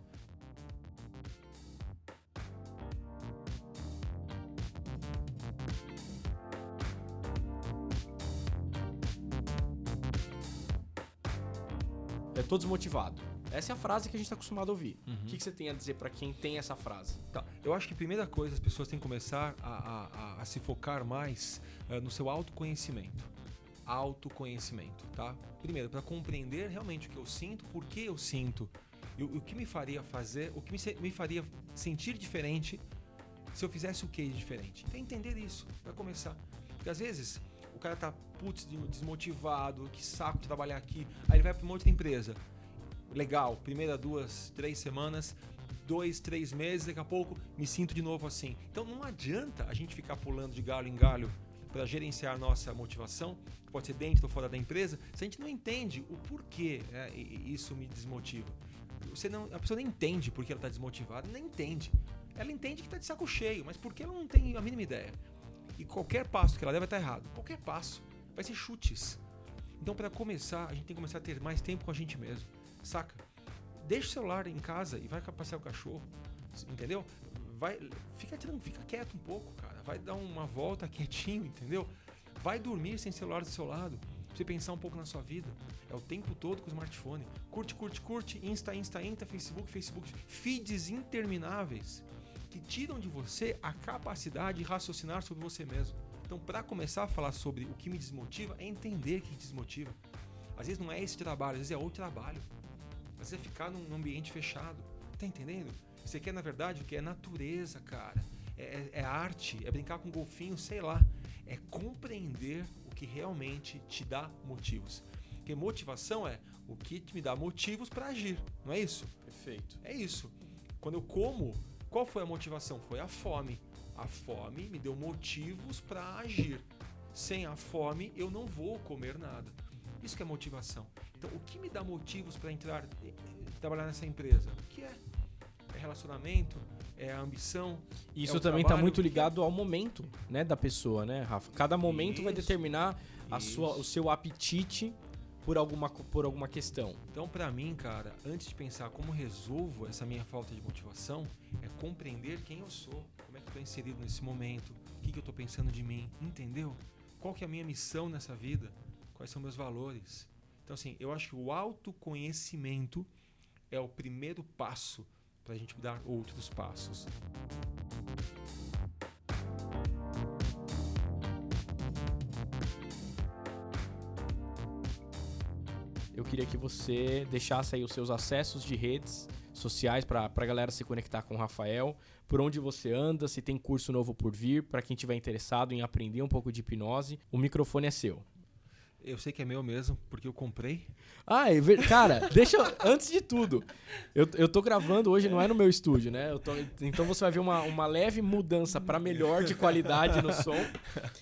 Tô desmotivado. Essa é a frase que a gente está acostumado a ouvir. Uhum. O que, que, você tem a dizer para quem tem essa frase? Tá. Eu acho que a primeira coisa, as pessoas têm que começar a, a, a se focar mais uh, no seu autoconhecimento. Autoconhecimento, tá? Primeiro, para compreender realmente o que eu sinto, por que eu sinto, e o, o que me faria fazer, o que me, me faria sentir diferente se eu fizesse o que diferente. Então, entender isso, para começar. Porque às vezes cara tá putz, desmotivado, que saco de trabalhar aqui, aí ele vai para uma outra empresa legal, primeira duas, três semanas, dois, três meses, daqui a pouco me sinto de novo assim. Então não adianta a gente ficar pulando de galho em galho para gerenciar nossa motivação, que pode ser dentro ou fora da empresa, se a gente não entende o porquê né, isso me desmotiva. Você não, a pessoa nem entende porque ela está desmotivada, nem entende. Ela entende que está de saco cheio, mas porque ela não tem a mínima ideia. E qualquer passo que ela der vai estar errado. Qualquer passo. Vai ser chutes. Então, para começar, a gente tem que começar a ter mais tempo com a gente mesmo. Saca? Deixa o celular em casa e vai passear o cachorro. Entendeu? Vai, fica, fica quieto um pouco, cara. Vai dar uma volta quietinho, entendeu? Vai dormir sem celular do seu lado. Pra você pensar um pouco na sua vida. É o tempo todo com o smartphone. Curte, curte, curte. Insta, Insta, Insta, Facebook, Facebook. Feeds intermináveis que tiram de você a capacidade de raciocinar sobre você mesmo. Então, para começar a falar sobre o que me desmotiva, é entender o que desmotiva. Às vezes não é esse trabalho, às vezes é outro trabalho. Às vezes é ficar num ambiente fechado. Tá entendendo? Você quer, na verdade, o que é natureza, cara. É, é, é arte, é brincar com um golfinho, sei lá. É compreender o que realmente te dá motivos. Porque motivação é o que me dá motivos para agir, não é isso? Perfeito. É isso. Quando eu como, qual foi a motivação? Foi a fome. A fome me deu motivos para agir. Sem a fome, eu não vou comer nada. Isso que é motivação. Então, o que me dá motivos para entrar, eh, trabalhar nessa empresa? O que é? É relacionamento? É a ambição? Isso é também está muito ligado ao momento, né, da pessoa, né, Rafa? Cada momento Isso. vai determinar a sua, o seu apetite por alguma, por alguma questão? Então, para mim, cara, antes de pensar como resolvo essa minha falta de motivação, é compreender quem eu sou, como é que eu tô inserido nesse momento, o que, que eu tô pensando de mim, entendeu? Qual que é a minha missão nessa vida? Quais são meus valores? Então, assim, eu acho que o autoconhecimento é o primeiro passo para a gente dar outros passos. Eu queria que você deixasse aí os seus acessos de redes sociais para a galera se conectar com o Rafael, por onde você anda, se tem curso novo por vir, para quem tiver interessado em aprender um pouco de hipnose, o microfone é seu. Eu sei que é meu mesmo, porque eu comprei. Ah, é ver... cara, deixa. Antes de tudo, eu, eu tô gravando hoje, não é no meu estúdio, né? Tô... então você vai ver uma, uma leve mudança para melhor de qualidade no som.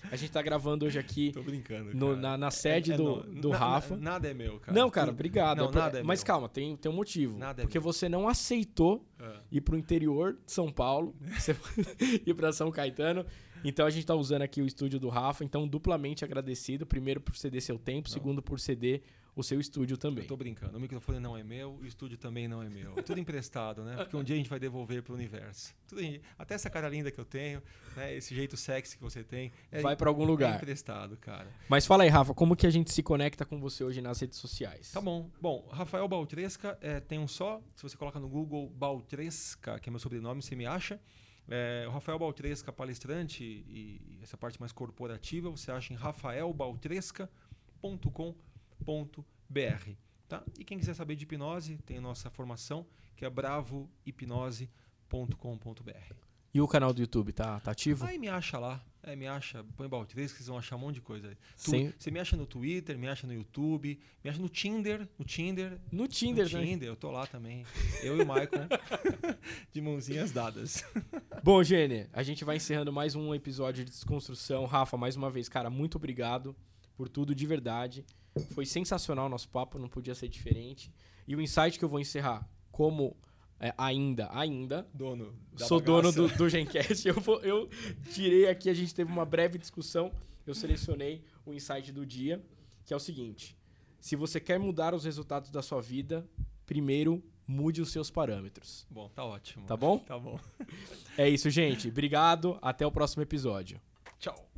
A gente tá gravando hoje aqui. Tô brincando. No, na, na, sede é, é, do, do na, Rafa. Nada é meu, cara. Não, cara, obrigado. Não, é nada é Mas meu. calma, tem, tem um motivo. Nada é porque meu. você não aceitou ir pro interior de São Paulo, ir pra São Caetano. Então a gente tá usando aqui o estúdio do Rafa, então duplamente agradecido. Primeiro por ceder seu tempo, Não. segundo por ceder o seu estúdio também. Eu tô brincando. O microfone não é meu, o estúdio também não é meu. Tudo emprestado, né? Porque um dia a gente vai devolver pro universo. Tudo Até essa cara linda que eu tenho, né? Esse jeito sexy que você tem. É, Vai pra algum é lugar. emprestado, cara. Mas fala aí, Rafa, como que a gente se conecta com você hoje nas redes sociais? Tá bom. Bom, Rafael Baltresca é, tem um só. Se você coloca no Google Baltresca, que é meu sobrenome, você me acha. É, o Rafael Baltresca, palestrante e essa parte mais corporativa, você acha em rafaelbaltresca.com.br. Tá? E quem quiser saber de hipnose, tem a nossa formação, que é bravohipnose.com.br. E o canal do YouTube, tá, tá ativo? Aí me acha lá. É, me acha, põe Baltresca, vocês vão achar um monte de coisa. aí. Tu- Sem- Você me acha no Twitter, me acha no YouTube, me acha no Tinder, no Tinder, No Tinder, no né? Tinder, eu tô lá também. Eu e o Michael, de mãozinhas dadas. Bom, Gene, a gente vai encerrando mais um episódio de desconstrução. Rafa, mais uma vez, cara, muito obrigado por tudo de verdade. Foi sensacional o nosso papo, não podia ser diferente. E o insight que eu vou encerrar, como é, ainda, ainda, Dono. sou dono bagaça. do, do Gencast, eu, vou- eu tirei aqui, a gente teve uma breve discussão, eu selecionei o insight do dia, que é o seguinte: se você quer mudar os resultados da sua vida, primeiro mude os seus parâmetros. Bom, tá ótimo. Tá bom? Tá bom. É isso, gente. Obrigado. Até o próximo episódio. Tchau.